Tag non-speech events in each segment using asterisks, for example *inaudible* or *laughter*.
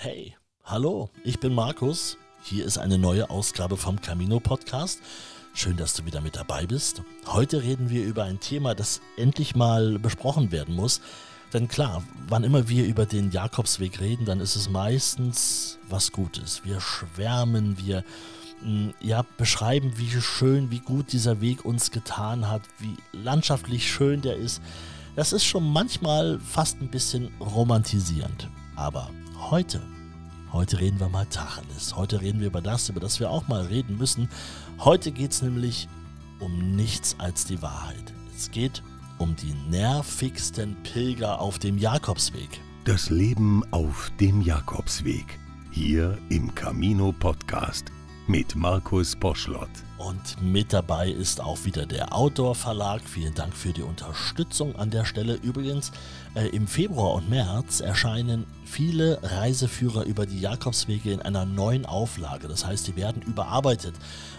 Hey, hallo, ich bin Markus. Hier ist eine neue Ausgabe vom Camino Podcast. Schön, dass du wieder mit dabei bist. Heute reden wir über ein Thema, das endlich mal besprochen werden muss. Denn klar, wann immer wir über den Jakobsweg reden, dann ist es meistens was Gutes. Wir schwärmen, wir mm, ja, beschreiben, wie schön, wie gut dieser Weg uns getan hat, wie landschaftlich schön der ist. Das ist schon manchmal fast ein bisschen romantisierend. Aber heute, heute reden wir mal Tacheles. Heute reden wir über das, über das wir auch mal reden müssen. Heute geht es nämlich um nichts als die Wahrheit. Es geht um die nervigsten Pilger auf dem Jakobsweg. Das Leben auf dem Jakobsweg. Hier im Camino Podcast mit Markus Poschlott. Und mit dabei ist auch wieder der Outdoor Verlag. Vielen Dank für die Unterstützung an der Stelle. Übrigens, äh, im Februar und März erscheinen viele Reiseführer über die Jakobswege in einer neuen Auflage. Das heißt, die werden überarbeitet.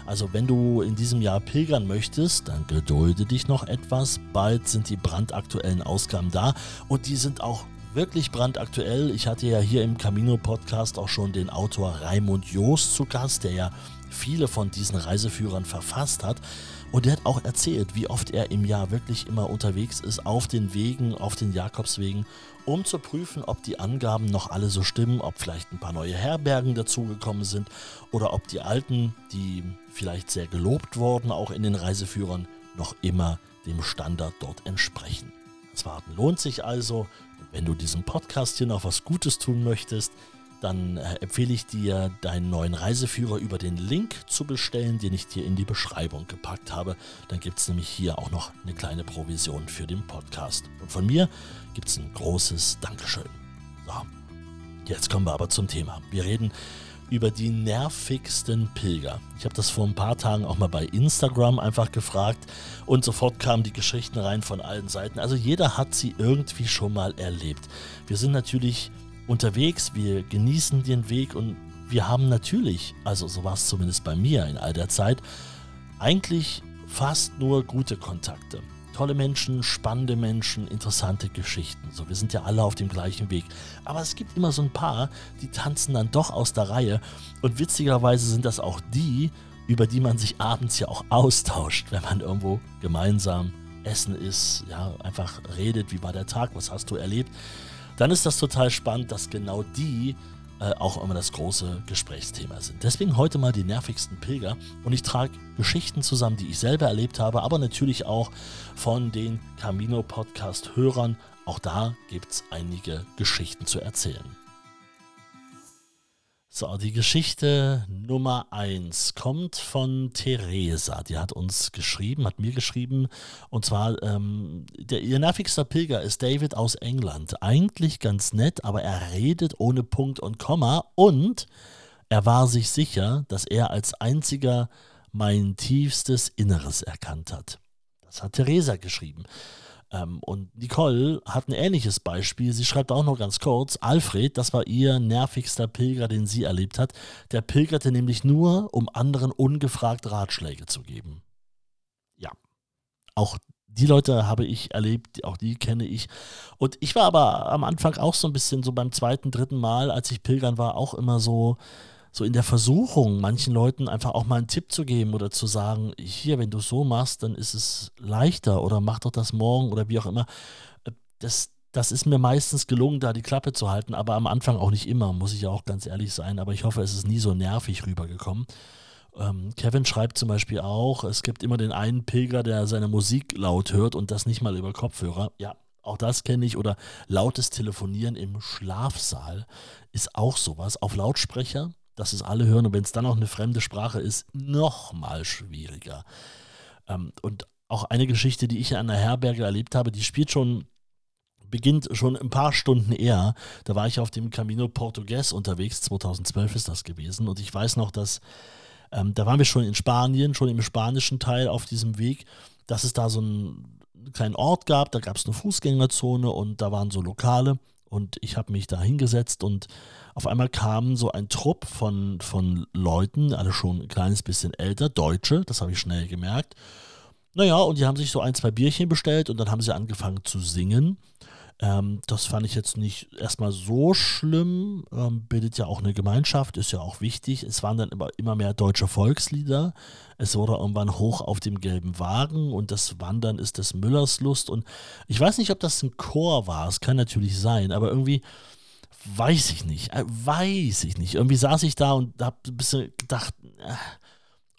Also wenn du in diesem Jahr pilgern möchtest, dann gedulde dich noch etwas. Bald sind die brandaktuellen Ausgaben da und die sind auch wirklich brandaktuell. Ich hatte ja hier im Camino Podcast auch schon den Autor Raimund Joost zu Gast, der ja viele von diesen Reiseführern verfasst hat. Und er hat auch erzählt, wie oft er im Jahr wirklich immer unterwegs ist auf den Wegen, auf den Jakobswegen, um zu prüfen, ob die Angaben noch alle so stimmen, ob vielleicht ein paar neue Herbergen dazugekommen sind oder ob die alten, die vielleicht sehr gelobt wurden, auch in den Reiseführern, noch immer dem Standard dort entsprechen. Warten lohnt sich also. Wenn du diesem Podcast hier noch was Gutes tun möchtest, dann äh, empfehle ich dir, deinen neuen Reiseführer über den Link zu bestellen, den ich dir in die Beschreibung gepackt habe. Dann gibt es nämlich hier auch noch eine kleine Provision für den Podcast. Und von mir gibt es ein großes Dankeschön. So, jetzt kommen wir aber zum Thema. Wir reden über die nervigsten Pilger. Ich habe das vor ein paar Tagen auch mal bei Instagram einfach gefragt und sofort kamen die Geschichten rein von allen Seiten. Also jeder hat sie irgendwie schon mal erlebt. Wir sind natürlich unterwegs, wir genießen den Weg und wir haben natürlich, also so war es zumindest bei mir in all der Zeit, eigentlich fast nur gute Kontakte. Tolle Menschen, spannende Menschen, interessante Geschichten. So, wir sind ja alle auf dem gleichen Weg. Aber es gibt immer so ein paar, die tanzen dann doch aus der Reihe. Und witzigerweise sind das auch die, über die man sich abends ja auch austauscht, wenn man irgendwo gemeinsam essen ist, ja, einfach redet, wie war der Tag, was hast du erlebt dann ist das total spannend, dass genau die äh, auch immer das große Gesprächsthema sind. Deswegen heute mal die nervigsten Pilger und ich trage Geschichten zusammen, die ich selber erlebt habe, aber natürlich auch von den Camino Podcast Hörern. Auch da gibt es einige Geschichten zu erzählen. So, die Geschichte Nummer 1 kommt von Theresa. Die hat uns geschrieben, hat mir geschrieben. Und zwar, ähm, der, ihr nervigster Pilger ist David aus England. Eigentlich ganz nett, aber er redet ohne Punkt und Komma. Und er war sich sicher, dass er als einziger mein tiefstes Inneres erkannt hat. Das hat Theresa geschrieben. Ähm, und Nicole hat ein ähnliches Beispiel. Sie schreibt auch noch ganz kurz, Alfred, das war ihr nervigster Pilger, den sie erlebt hat. Der pilgerte nämlich nur, um anderen ungefragt Ratschläge zu geben. Ja, auch die Leute habe ich erlebt, auch die kenne ich. Und ich war aber am Anfang auch so ein bisschen so beim zweiten, dritten Mal, als ich pilgern war, auch immer so, so in der Versuchung, manchen Leuten einfach auch mal einen Tipp zu geben oder zu sagen, hier, wenn du es so machst, dann ist es leichter oder mach doch das morgen oder wie auch immer. Äh, das, das ist mir meistens gelungen, da die Klappe zu halten, aber am Anfang auch nicht immer, muss ich ja auch ganz ehrlich sein. Aber ich hoffe, es ist nie so nervig rübergekommen. Ähm, Kevin schreibt zum Beispiel auch, es gibt immer den einen Pilger, der seine Musik laut hört und das nicht mal über Kopfhörer. Ja, auch das kenne ich. Oder lautes Telefonieren im Schlafsaal ist auch sowas. Auf Lautsprecher dass es alle hören und wenn es dann auch eine fremde Sprache ist, noch mal schwieriger. Ähm, und auch eine Geschichte, die ich an der Herberge erlebt habe, die spielt schon beginnt schon ein paar Stunden eher. Da war ich auf dem Camino Portugues unterwegs, 2012 ist das gewesen. Und ich weiß noch, dass ähm, da waren wir schon in Spanien, schon im spanischen Teil auf diesem Weg, dass es da so einen kleinen Ort gab, da gab es eine Fußgängerzone und da waren so Lokale. Und ich habe mich da hingesetzt und auf einmal kam so ein Trupp von, von Leuten, alle schon ein kleines bisschen älter, Deutsche, das habe ich schnell gemerkt. Naja, und die haben sich so ein, zwei Bierchen bestellt und dann haben sie angefangen zu singen. Ähm, das fand ich jetzt nicht erstmal so schlimm. Ähm, bildet ja auch eine Gemeinschaft, ist ja auch wichtig. Es waren dann immer, immer mehr deutsche Volkslieder. Es wurde irgendwann hoch auf dem gelben Wagen und das Wandern ist des Müllers Lust. Und ich weiß nicht, ob das ein Chor war. Es kann natürlich sein, aber irgendwie weiß ich nicht. Äh, weiß ich nicht. Irgendwie saß ich da und habe ein bisschen gedacht, äh,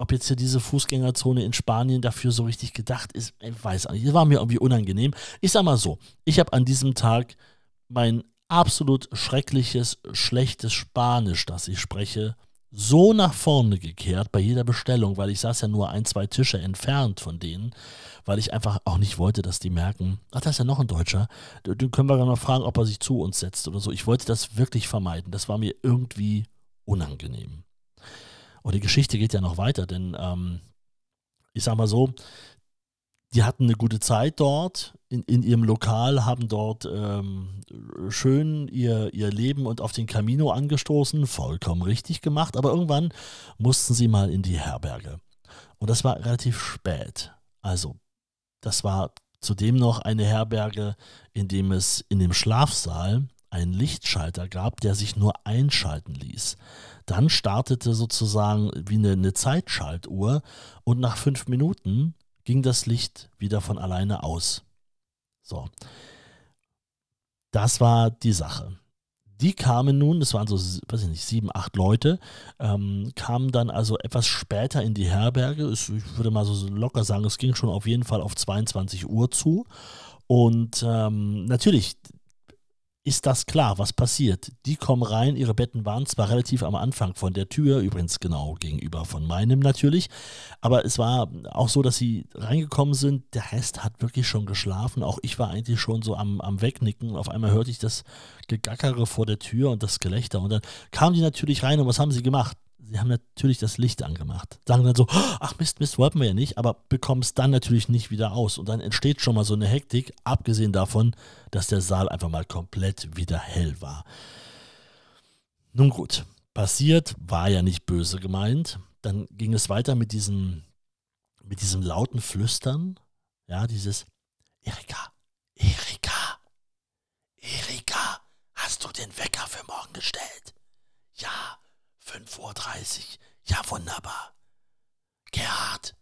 ob jetzt hier diese Fußgängerzone in Spanien dafür so richtig gedacht ist, ich weiß nicht. Das war mir irgendwie unangenehm. Ich sag mal so, ich habe an diesem Tag mein absolut schreckliches, schlechtes Spanisch, das ich spreche, so nach vorne gekehrt bei jeder Bestellung, weil ich saß ja nur ein, zwei Tische entfernt von denen, weil ich einfach auch nicht wollte, dass die merken, ach, da ist ja noch ein Deutscher, den können wir dann mal fragen, ob er sich zu uns setzt oder so. Ich wollte das wirklich vermeiden. Das war mir irgendwie unangenehm. Und die Geschichte geht ja noch weiter, denn ähm, ich sag mal so, die hatten eine gute Zeit dort in, in ihrem Lokal, haben dort ähm, schön ihr, ihr Leben und auf den Camino angestoßen, vollkommen richtig gemacht, aber irgendwann mussten sie mal in die Herberge. Und das war relativ spät. Also, das war zudem noch eine Herberge, in dem es in dem Schlafsaal einen Lichtschalter gab, der sich nur einschalten ließ. Dann startete sozusagen wie eine, eine Zeitschaltuhr und nach fünf Minuten ging das Licht wieder von alleine aus. So. Das war die Sache. Die kamen nun, das waren so, weiß ich nicht, sieben, acht Leute, ähm, kamen dann also etwas später in die Herberge. Ich würde mal so locker sagen, es ging schon auf jeden Fall auf 22 Uhr zu. Und ähm, natürlich, ist das klar, was passiert. Die kommen rein, ihre Betten waren zwar relativ am Anfang von der Tür, übrigens genau gegenüber von meinem natürlich, aber es war auch so, dass sie reingekommen sind, der Rest hat wirklich schon geschlafen, auch ich war eigentlich schon so am, am Wegnicken, auf einmal hörte ich das Gegackere vor der Tür und das Gelächter und dann kamen die natürlich rein und was haben sie gemacht? Sie haben natürlich das Licht angemacht. Sagen dann so, ach Mist, Mist, wollten wir ja nicht, aber bekommen es dann natürlich nicht wieder aus. Und dann entsteht schon mal so eine Hektik, abgesehen davon, dass der Saal einfach mal komplett wieder hell war. Nun gut, passiert, war ja nicht böse gemeint. Dann ging es weiter mit diesem, mit diesem lauten Flüstern. Ja, dieses Erika, Erika, Erika, hast du den Wecker für morgen gestellt? Ja, 5.30 Uhr. Ja, wunderbar. Gerhard,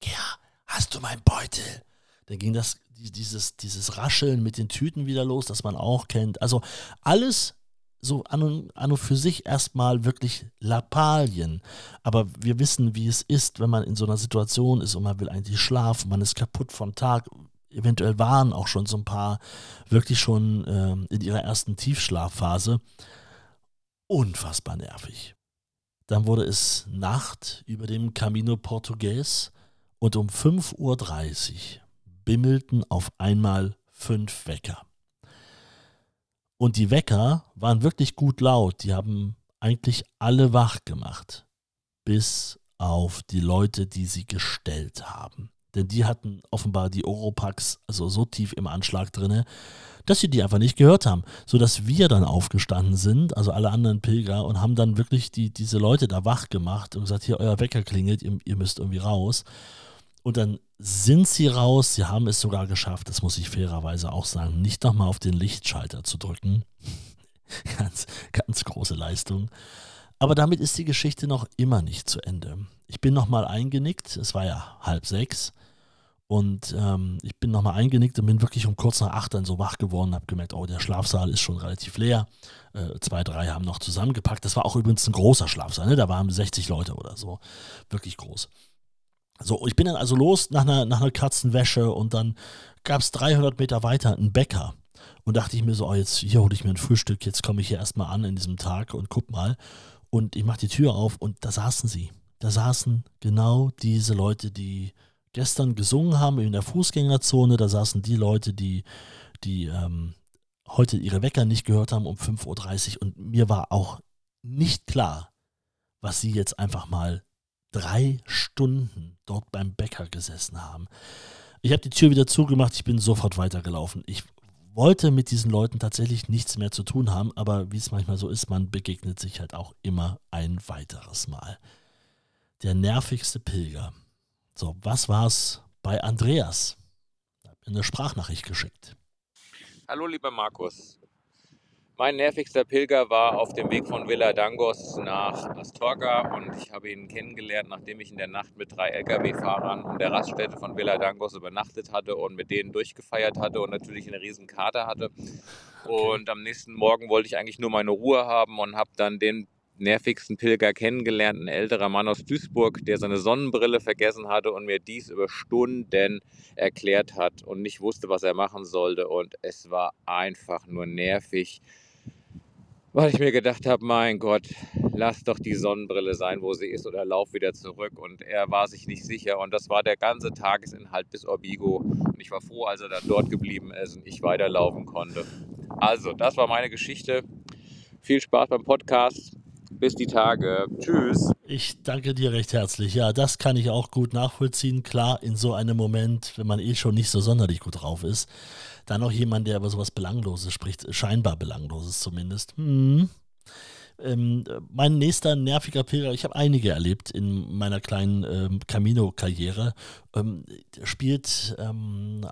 Gerhard, hast du meinen Beutel? Dann ging das, dieses, dieses Rascheln mit den Tüten wieder los, das man auch kennt. Also alles so an und, an und für sich erstmal wirklich Lappalien. Aber wir wissen, wie es ist, wenn man in so einer Situation ist und man will eigentlich schlafen, man ist kaputt vom Tag. Eventuell waren auch schon so ein paar wirklich schon ähm, in ihrer ersten Tiefschlafphase. Unfassbar nervig. Dann wurde es Nacht über dem Camino Portugues und um 5.30 Uhr bimmelten auf einmal fünf Wecker. Und die Wecker waren wirklich gut laut. Die haben eigentlich alle wach gemacht. Bis auf die Leute, die sie gestellt haben. Denn die hatten offenbar die Oropax also so tief im Anschlag drinne, dass sie die einfach nicht gehört haben. Sodass wir dann aufgestanden sind, also alle anderen Pilger, und haben dann wirklich die, diese Leute da wach gemacht und gesagt, hier, euer Wecker klingelt, ihr, ihr müsst irgendwie raus. Und dann sind sie raus, sie haben es sogar geschafft, das muss ich fairerweise auch sagen, nicht nochmal auf den Lichtschalter zu drücken. *laughs* ganz, ganz große Leistung. Aber damit ist die Geschichte noch immer nicht zu Ende. Ich bin nochmal eingenickt, es war ja halb sechs. Und ähm, ich bin nochmal eingenickt und bin wirklich um kurz nach acht dann so wach geworden, habe gemerkt, oh, der Schlafsaal ist schon relativ leer. Äh, zwei, drei haben noch zusammengepackt. Das war auch übrigens ein großer Schlafsaal, ne? da waren 60 Leute oder so. Wirklich groß. So, ich bin dann also los nach einer, nach einer Katzenwäsche und dann gab es 300 Meter weiter einen Bäcker. Und dachte ich mir so, oh, jetzt hier hole ich mir ein Frühstück, jetzt komme ich hier erstmal an in diesem Tag und guck mal. Und ich mache die Tür auf und da saßen sie. Da saßen genau diese Leute, die gestern gesungen haben in der Fußgängerzone. Da saßen die Leute, die, die ähm, heute ihre Wecker nicht gehört haben um 5.30 Uhr. Und mir war auch nicht klar, was sie jetzt einfach mal drei Stunden dort beim Bäcker gesessen haben. Ich habe die Tür wieder zugemacht, ich bin sofort weitergelaufen. Ich wollte mit diesen Leuten tatsächlich nichts mehr zu tun haben, aber wie es manchmal so ist, man begegnet sich halt auch immer ein weiteres Mal. Der nervigste Pilger. So, was war es bei Andreas? Hat mir eine Sprachnachricht geschickt. Hallo, lieber Markus. Mein nervigster Pilger war auf dem Weg von Villa Dangos nach Astorga und ich habe ihn kennengelernt, nachdem ich in der Nacht mit drei Lkw-Fahrern an der Raststätte von Villa Dangos übernachtet hatte und mit denen durchgefeiert hatte und natürlich eine riesen Karte hatte. Und am nächsten Morgen wollte ich eigentlich nur meine Ruhe haben und habe dann den nervigsten Pilger kennengelernt, ein älterer Mann aus Duisburg, der seine Sonnenbrille vergessen hatte und mir dies über Stunden erklärt hat und nicht wusste, was er machen sollte. Und es war einfach nur nervig weil ich mir gedacht habe, mein Gott, lass doch die Sonnenbrille sein, wo sie ist oder lauf wieder zurück. Und er war sich nicht sicher und das war der ganze Tagesinhalt bis Orbigo. Und ich war froh, als er dann dort geblieben ist und ich weiterlaufen konnte. Also, das war meine Geschichte. Viel Spaß beim Podcast. Bis die Tage. Tschüss. Ich danke dir recht herzlich. Ja, das kann ich auch gut nachvollziehen. Klar, in so einem Moment, wenn man eh schon nicht so sonderlich gut drauf ist, dann noch jemand, der über sowas Belangloses spricht, scheinbar Belangloses zumindest. Hm. Ähm, mein nächster nerviger Pilger, ich habe einige erlebt in meiner kleinen ähm, Camino-Karriere, ähm, spielt ähm,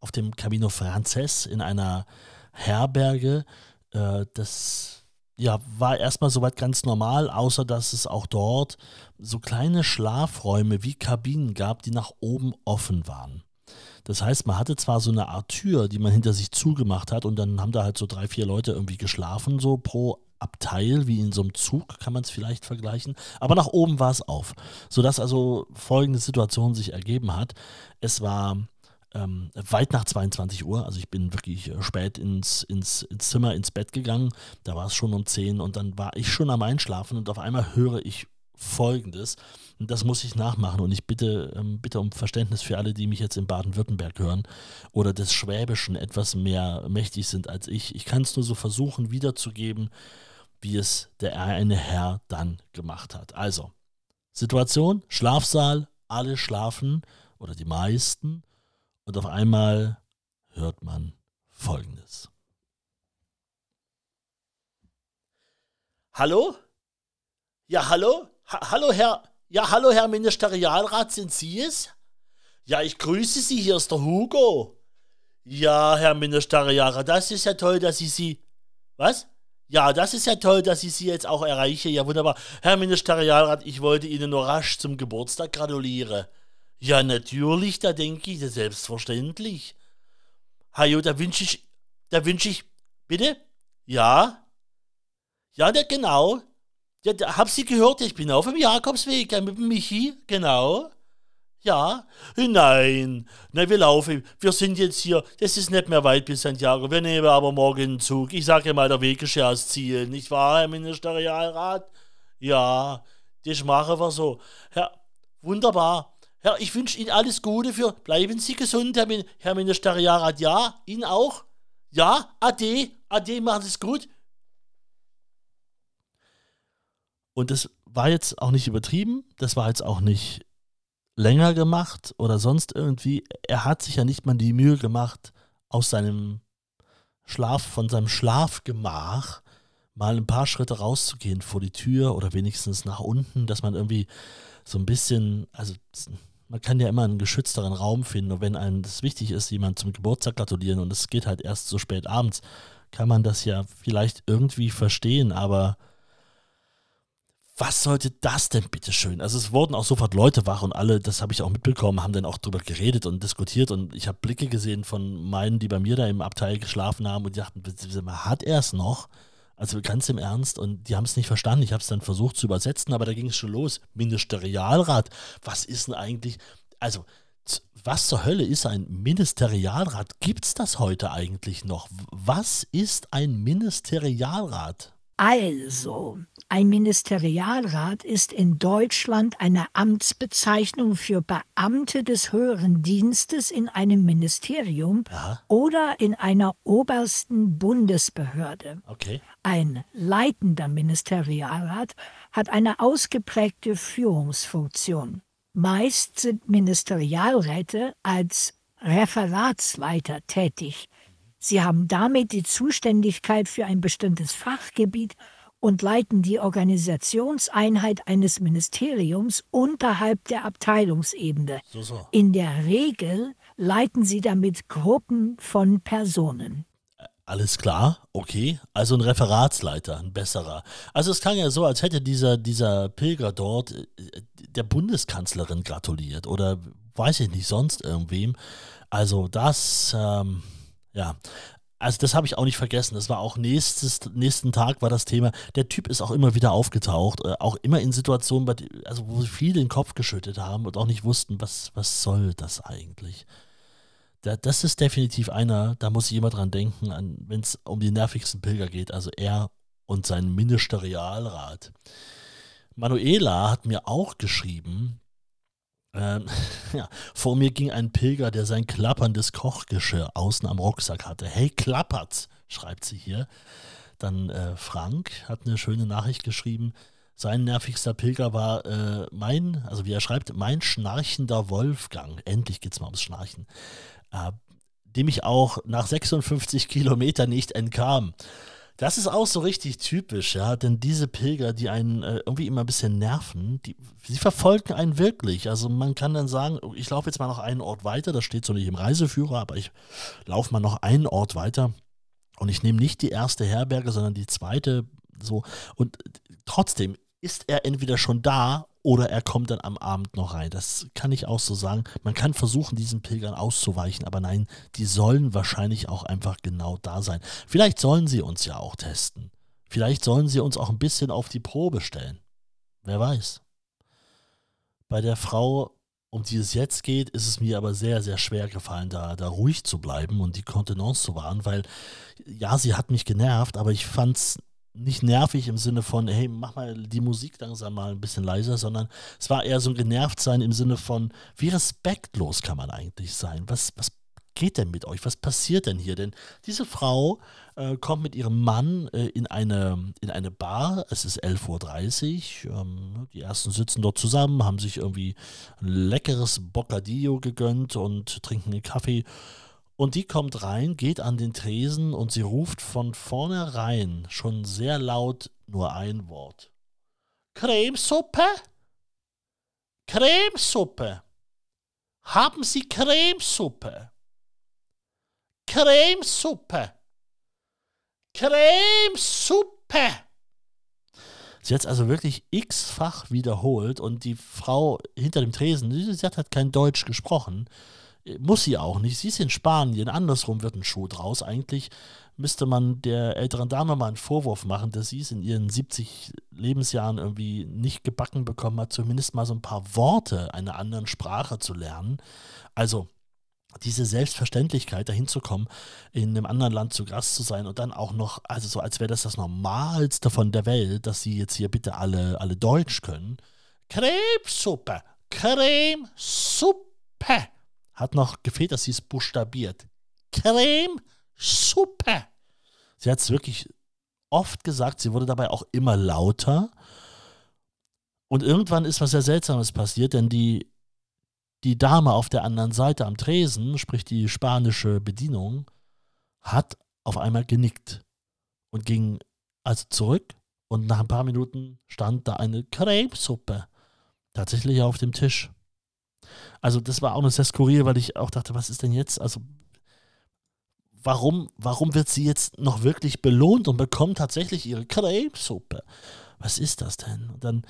auf dem Camino Frances in einer Herberge. Äh, das ja, war erstmal soweit ganz normal, außer dass es auch dort so kleine Schlafräume wie Kabinen gab, die nach oben offen waren. Das heißt, man hatte zwar so eine Art Tür, die man hinter sich zugemacht hat und dann haben da halt so drei, vier Leute irgendwie geschlafen, so pro Abteil, wie in so einem Zug, kann man es vielleicht vergleichen. Aber nach oben war es auf, sodass also folgende Situation sich ergeben hat. Es war ähm, weit nach 22 Uhr, also ich bin wirklich äh, spät ins, ins, ins Zimmer, ins Bett gegangen, da war es schon um 10 und dann war ich schon am Einschlafen und auf einmal höre ich Folgendes. Und das muss ich nachmachen und ich bitte, ähm, bitte um Verständnis für alle, die mich jetzt in Baden-Württemberg hören oder des Schwäbischen etwas mehr mächtig sind als ich. Ich kann es nur so versuchen wiederzugeben, wie es der eine Herr dann gemacht hat. Also, Situation, Schlafsaal, alle schlafen oder die meisten und auf einmal hört man Folgendes. Hallo? Ja, hallo? Ha hallo, Herr. Ja, hallo, Herr Ministerialrat, sind Sie es? Ja, ich grüße Sie, hier ist der Hugo. Ja, Herr Ministerialrat, das ist ja toll, dass ich Sie. Was? Ja, das ist ja toll, dass ich Sie jetzt auch erreiche. Ja, wunderbar. Herr Ministerialrat, ich wollte Ihnen nur rasch zum Geburtstag gratulieren. Ja, natürlich, da denke ich, selbstverständlich. Hajo, da wünsche ich, da wünsche ich, bitte? Ja? Ja, da, genau. Ja, da, hab Sie gehört, ich bin auf dem Jakobsweg ja, mit dem Michi, genau. Ja, nein, nein, wir laufen, wir sind jetzt hier, das ist nicht mehr weit bis Santiago, wir nehmen aber morgen einen Zug. Ich sage mal, der Weg ist ja das Ziel, nicht wahr, Herr Ministerialrat? Ja, das machen wir so. Ja, wunderbar. Herr, ich wünsche Ihnen alles Gute für, bleiben Sie gesund, Herr, Herr Ministerialrat. Ja, Ihnen auch? Ja, ade, ade, machen Sie es gut. Und das war jetzt auch nicht übertrieben, das war jetzt auch nicht länger gemacht oder sonst irgendwie. Er hat sich ja nicht mal die Mühe gemacht, aus seinem Schlaf, von seinem Schlafgemach mal ein paar Schritte rauszugehen vor die Tür oder wenigstens nach unten, dass man irgendwie so ein bisschen, also man kann ja immer einen geschützteren Raum finden und wenn einem das wichtig ist, jemand zum Geburtstag gratulieren und es geht halt erst so spät abends, kann man das ja vielleicht irgendwie verstehen, aber was sollte das denn bitte schön? Also es wurden auch sofort Leute wach und alle, das habe ich auch mitbekommen, haben dann auch drüber geredet und diskutiert und ich habe Blicke gesehen von meinen, die bei mir da im Abteil geschlafen haben und die dachten, hat er es noch? Also ganz im Ernst und die haben es nicht verstanden. Ich habe es dann versucht zu übersetzen, aber da ging es schon los. Ministerialrat, was ist denn eigentlich? Also was zur Hölle ist ein Ministerialrat? Gibt es das heute eigentlich noch? Was ist ein Ministerialrat? Also, ein Ministerialrat ist in Deutschland eine Amtsbezeichnung für Beamte des höheren Dienstes in einem Ministerium Aha. oder in einer obersten Bundesbehörde. Okay. Ein leitender Ministerialrat hat eine ausgeprägte Führungsfunktion. Meist sind Ministerialräte als Referatsleiter tätig. Sie haben damit die Zuständigkeit für ein bestimmtes Fachgebiet und leiten die Organisationseinheit eines Ministeriums unterhalb der Abteilungsebene. So, so. In der Regel leiten sie damit Gruppen von Personen. Alles klar, okay. Also ein Referatsleiter, ein besserer. Also es klang ja so, als hätte dieser, dieser Pilger dort äh, der Bundeskanzlerin gratuliert oder weiß ich nicht, sonst irgendwem. Also das, ähm, ja. Also das habe ich auch nicht vergessen. Das war auch nächstes, nächsten Tag war das Thema. Der Typ ist auch immer wieder aufgetaucht, äh, auch immer in Situationen, bei, also wo viele den Kopf geschüttet haben und auch nicht wussten, was, was soll das eigentlich da, das ist definitiv einer, da muss ich immer dran denken, wenn es um die nervigsten Pilger geht, also er und sein Ministerialrat. Manuela hat mir auch geschrieben, ähm, *laughs* ja, vor mir ging ein Pilger, der sein klapperndes Kochgeschirr außen am Rucksack hatte. Hey, klappert's, schreibt sie hier. Dann äh, Frank hat eine schöne Nachricht geschrieben. Sein nervigster Pilger war äh, mein, also wie er schreibt, mein schnarchender Wolfgang. Endlich geht's mal ums Schnarchen äh, dem ich auch nach 56 Kilometern nicht entkam. Das ist auch so richtig typisch, ja, denn diese Pilger, die einen äh, irgendwie immer ein bisschen nerven, die, sie verfolgen einen wirklich. Also man kann dann sagen, oh, ich laufe jetzt mal noch einen Ort weiter, das steht so nicht im Reiseführer, aber ich laufe mal noch einen Ort weiter und ich nehme nicht die erste Herberge, sondern die zweite, so. Und trotzdem ist er entweder schon da oder er kommt dann am Abend noch rein. Das kann ich auch so sagen. Man kann versuchen, diesen Pilgern auszuweichen, aber nein, die sollen wahrscheinlich auch einfach genau da sein. Vielleicht sollen sie uns ja auch testen. Vielleicht sollen sie uns auch ein bisschen auf die Probe stellen. Wer weiß. Bei der Frau, um die es jetzt geht, ist es mir aber sehr, sehr schwer gefallen, da, da ruhig zu bleiben und die Kontenance zu wahren, weil ja, sie hat mich genervt, aber ich fand es nicht nervig im Sinne von, hey, mach mal die Musik langsam mal ein bisschen leiser, sondern es war eher so ein Genervtsein im Sinne von, wie respektlos kann man eigentlich sein? Was, was geht denn mit euch? Was passiert denn hier? Denn diese Frau äh, kommt mit ihrem Mann äh, in, eine, in eine Bar, es ist 11.30 Uhr, ähm, die ersten sitzen dort zusammen, haben sich irgendwie ein leckeres Boccadillo gegönnt und trinken einen Kaffee und die kommt rein, geht an den Tresen und sie ruft von vornherein schon sehr laut nur ein Wort. Cremesuppe? Cremesuppe. Haben Sie Cremesuppe? Cremesuppe. Cremesuppe. Sie hat es also wirklich x-fach wiederholt und die Frau hinter dem Tresen, sie hat halt kein Deutsch gesprochen, muss sie auch nicht. Sie ist in Spanien. Andersrum wird ein Schuh draus. Eigentlich müsste man der älteren Dame mal einen Vorwurf machen, dass sie es in ihren 70 Lebensjahren irgendwie nicht gebacken bekommen hat, zumindest mal so ein paar Worte einer anderen Sprache zu lernen. Also diese Selbstverständlichkeit, dahin zu kommen, in einem anderen Land zu Gast zu sein und dann auch noch, also so als wäre das das Normalste von der Welt, dass sie jetzt hier bitte alle, alle Deutsch können. Cremesuppe, Cremesuppe hat noch gefehlt, dass sie es buchstabiert. Creme Suppe. Sie hat es wirklich oft gesagt, sie wurde dabei auch immer lauter. Und irgendwann ist was sehr Seltsames passiert, denn die, die Dame auf der anderen Seite am Tresen, sprich die spanische Bedienung, hat auf einmal genickt und ging also zurück und nach ein paar Minuten stand da eine Cremesuppe tatsächlich auf dem Tisch. Also das war auch noch sehr skurril, weil ich auch dachte, was ist denn jetzt? Also warum, warum wird sie jetzt noch wirklich belohnt und bekommt tatsächlich ihre Cremesuppe? Was ist das denn? Und dann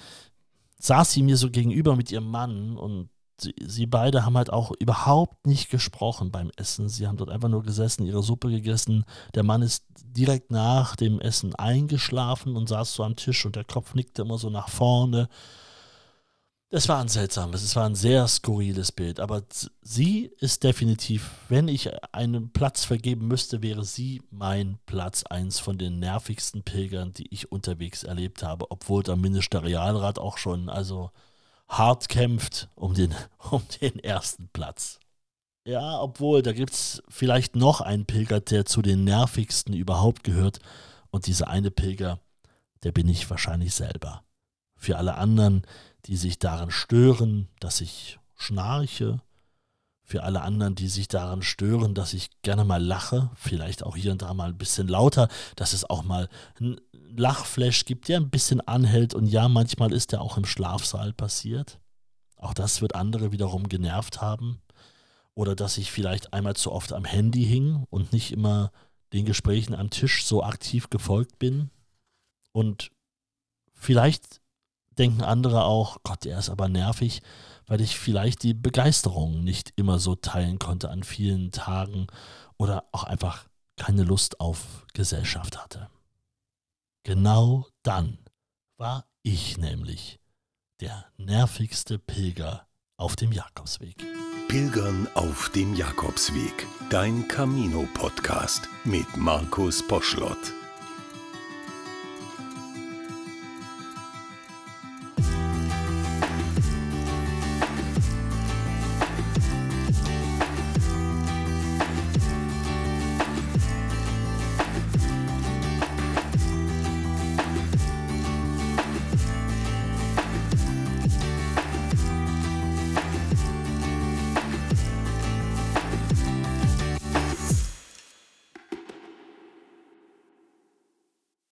saß sie mir so gegenüber mit ihrem Mann und sie, sie, beide haben halt auch überhaupt nicht gesprochen beim Essen. Sie haben dort einfach nur gesessen, ihre Suppe gegessen. Der Mann ist direkt nach dem Essen eingeschlafen und saß so am Tisch und der Kopf nickte immer so nach vorne. Es war ein seltsames, es war ein sehr skurriles Bild, aber sie ist definitiv, wenn ich einen Platz vergeben müsste, wäre sie mein Platz eins von den nervigsten Pilgern, die ich unterwegs erlebt habe, obwohl der Ministerialrat auch schon also hart kämpft um den, *laughs* um den ersten Platz. Ja, obwohl, da gibt es vielleicht noch einen Pilger, der zu den nervigsten überhaupt gehört. Und dieser eine Pilger, der bin ich wahrscheinlich selber. Für alle anderen, die sich daran stören, dass ich schnarche, für alle anderen, die sich daran stören, dass ich gerne mal lache, vielleicht auch hier und da mal ein bisschen lauter, dass es auch mal ein Lachflash gibt, der ein bisschen anhält und ja, manchmal ist der auch im Schlafsaal passiert. Auch das wird andere wiederum genervt haben. Oder dass ich vielleicht einmal zu oft am Handy hing und nicht immer den Gesprächen am Tisch so aktiv gefolgt bin. Und vielleicht denken andere auch, Gott, er ist aber nervig, weil ich vielleicht die Begeisterung nicht immer so teilen konnte an vielen Tagen oder auch einfach keine Lust auf Gesellschaft hatte. Genau dann war ich nämlich der nervigste Pilger auf dem Jakobsweg. Pilgern auf dem Jakobsweg. Dein Camino-Podcast mit Markus Poschlott.